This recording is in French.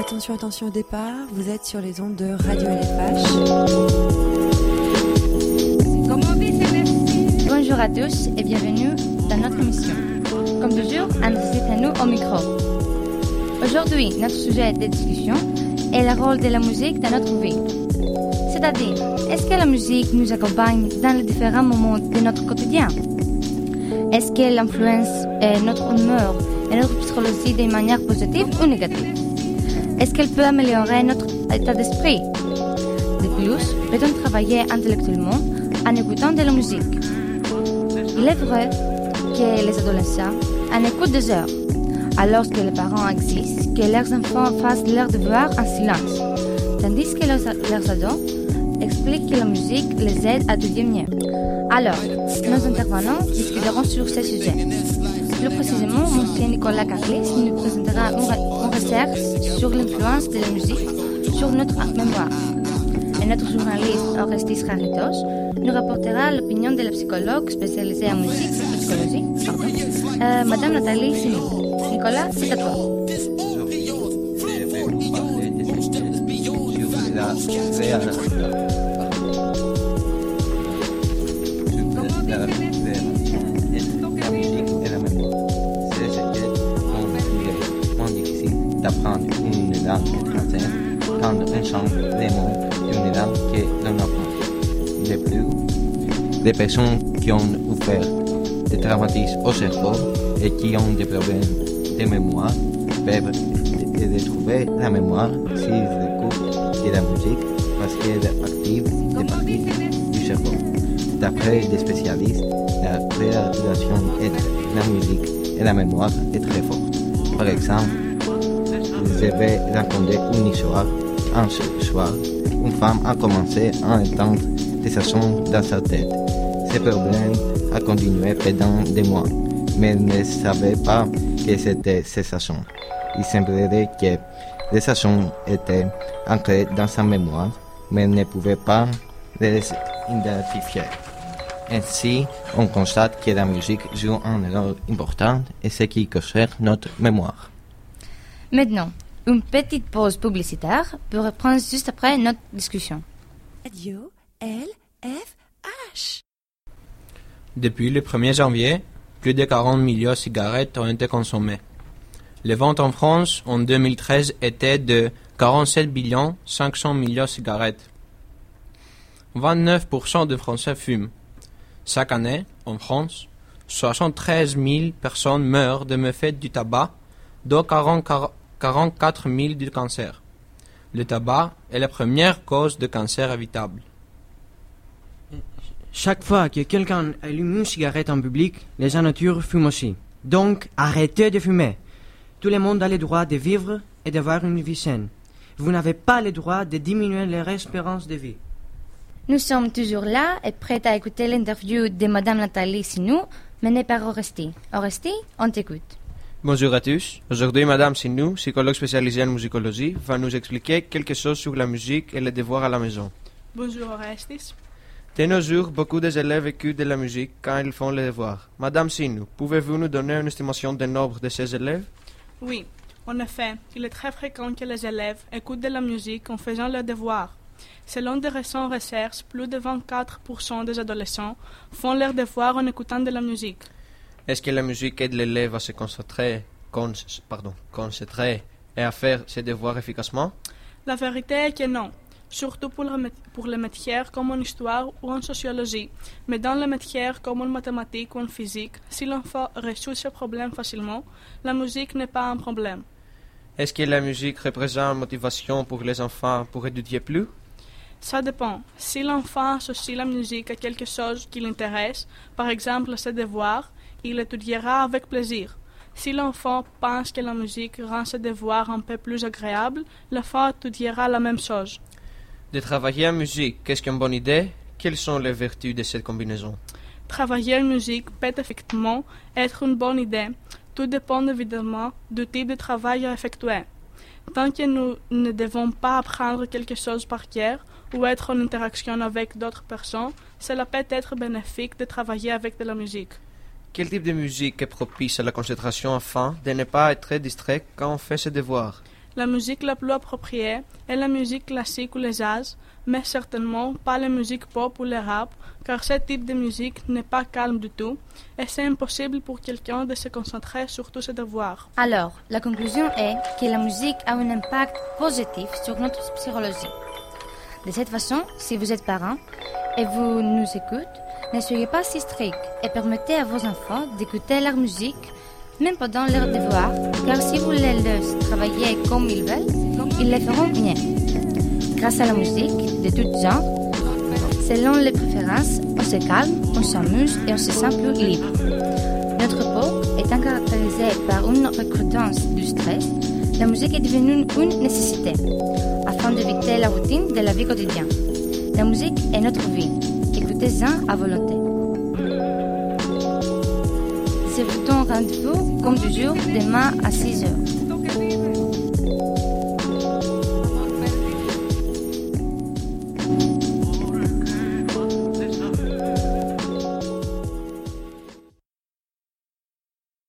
Attention, attention au départ, vous êtes sur les ondes de Radio LFH. Bonjour à tous et bienvenue dans notre émission. Comme toujours, André nous au micro. Aujourd'hui, notre sujet de discussion est le rôle de la musique dans notre vie. C'est-à-dire, est-ce que la musique nous accompagne dans les différents moments de notre quotidien? Est-ce qu'elle influence notre humeur et notre psychologie de manière positive ou négative Est-ce qu'elle peut améliorer notre état d'esprit? De plus, peut-on travailler intellectuellement en écoutant de la musique? Il est vrai que les adolescents en écoutent des heures, alors que les parents exigent que leurs enfants fassent leurs devoirs en silence, tandis que leurs, leurs ados expliquent que la musique les aide à étudier mieux. Alors, nos intervenants discuteront sur ce sujet. Plus précisément, M. Nicolas Carlis nous présentera une, sur l'influence de la musique sur notre mémoire. Et notre journaliste Orestis Raritos nous rapportera l'opinion de la psychologue spécialisée en musique et psychologie, pardon, euh, Madame Nathalie Sinou. Nicolas, c'est à toi. d'apprendre les personnes qui ont souffert de traumatismes au cerveau et qui ont des problèmes de mémoire peuvent retrouver la mémoire s'ils écoutent de la musique parce qu'elle active des parties du cerveau. D'après des spécialistes, la relation entre la musique et la mémoire est très forte. Par exemple, je vais raconter une histoire. Un soir, une femme a commencé à entendre des sons dans sa tête. Ce problème a continué pendant des mois, mais ne savait pas que c'était ces sons. Il semblerait que les sons étaient ancrés dans sa mémoire, mais ne pouvait pas les identifier. Ainsi, on constate que la musique joue un rôle important et ce qui concerne notre mémoire. Maintenant, une petite pause publicitaire pour reprendre juste après notre discussion. Radio LFH. Depuis le 1er janvier, plus de 40 millions de cigarettes ont été consommées. Les ventes en France en 2013 étaient de 47 billions 500 millions de cigarettes. 29% des Français fument. Chaque année, en France, 73 000 personnes meurent de méfaits du tabac, dont 40 44 000 du cancer. Le tabac est la première cause de cancer évitable. Chaque fois que quelqu'un allume une cigarette en public, les nature fument aussi. Donc, arrêtez de fumer. Tout le monde a le droit de vivre et d'avoir une vie saine. Vous n'avez pas le droit de diminuer leur espérance de vie. Nous sommes toujours là et prêts à écouter l'interview de Madame Nathalie Sinou, menée par Oresti. Oresti, on t'écoute. Bonjour à tous. Aujourd'hui, Madame Sinou, psychologue spécialisée en musicologie, va nous expliquer quelque chose sur la musique et les devoirs à la maison. Bonjour Orestis. De nos jours, beaucoup des élèves écoutent de la musique quand ils font les devoirs. Madame Sinou, pouvez-vous nous donner une estimation du nombre de ces élèves? Oui, en effet, il est très fréquent que les élèves écoutent de la musique en faisant leurs devoirs. Selon de récentes recherches, plus de 24% des adolescents font leurs devoirs en écoutant de la musique. Est-ce que la musique aide l'élève à se concentrer, con, pardon, concentrer et à faire ses devoirs efficacement? La vérité est que non, surtout pour, le, pour les matières comme en histoire ou en sociologie, mais dans les matières comme en mathématiques ou en physique, si l'enfant résout ce problème facilement, la musique n'est pas un problème. Est-ce que la musique représente une motivation pour les enfants pour étudier plus? Ça dépend. Si l'enfant associe la musique à quelque chose qui l'intéresse, par exemple ses devoirs, il étudiera avec plaisir. Si l'enfant pense que la musique rend ses devoirs un peu plus agréables, l'enfant étudiera la même chose. De travailler en musique, qu'est-ce qu'une bonne idée? Quelles sont les vertus de cette combinaison? Travailler en musique peut effectivement être une bonne idée. Tout dépend évidemment du type de travail à effectuer. Tant que nous ne devons pas apprendre quelque chose par cœur ou être en interaction avec d'autres personnes, cela peut être bénéfique de travailler avec de la musique. Quel type de musique est propice à la concentration afin de ne pas être distrait quand on fait ses devoirs? La musique la plus appropriée est la musique classique ou le jazz, mais certainement pas la musique pop ou le rap, car ce type de musique n'est pas calme du tout, et c'est impossible pour quelqu'un de se concentrer sur tous ses devoirs. Alors, la conclusion est que la musique a un impact positif sur notre psychologie. De cette façon, si vous êtes parent et vous nous écoutez, ne soyez pas si strict et permettez à vos enfants d'écouter leur musique, même pendant leurs devoirs, car si vous les laissez travailler comme ils veulent, ils le feront bien. Grâce à la musique de tout genre, selon les préférences, on se calme, on s'amuse et on se sent plus libre. Notre peau étant caractérisée par une recrudescence du stress, la musique est devenue une nécessité afin d'éviter la routine de la vie quotidienne. La musique est notre vie. Écoutez-en à volonté. Vous donne rendez-vous comme toujours demain à 6 heures.